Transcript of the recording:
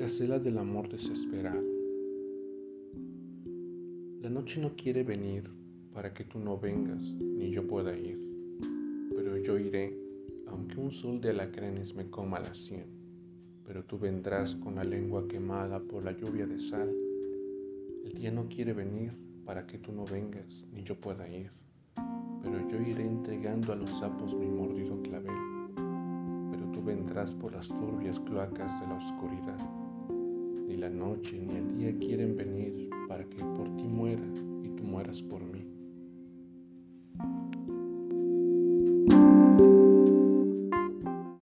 Del amor desesperado. La noche no quiere venir para que tú no vengas ni yo pueda ir, pero yo iré aunque un sol de alacranes me coma la sien, pero tú vendrás con la lengua quemada por la lluvia de sal. El día no quiere venir para que tú no vengas ni yo pueda ir, pero yo iré entregando a los sapos mi mordido clavel, pero tú vendrás por las turbias cloacas de la oscuridad la noche ni el día quieren venir para que por ti muera y tú mueras por mí.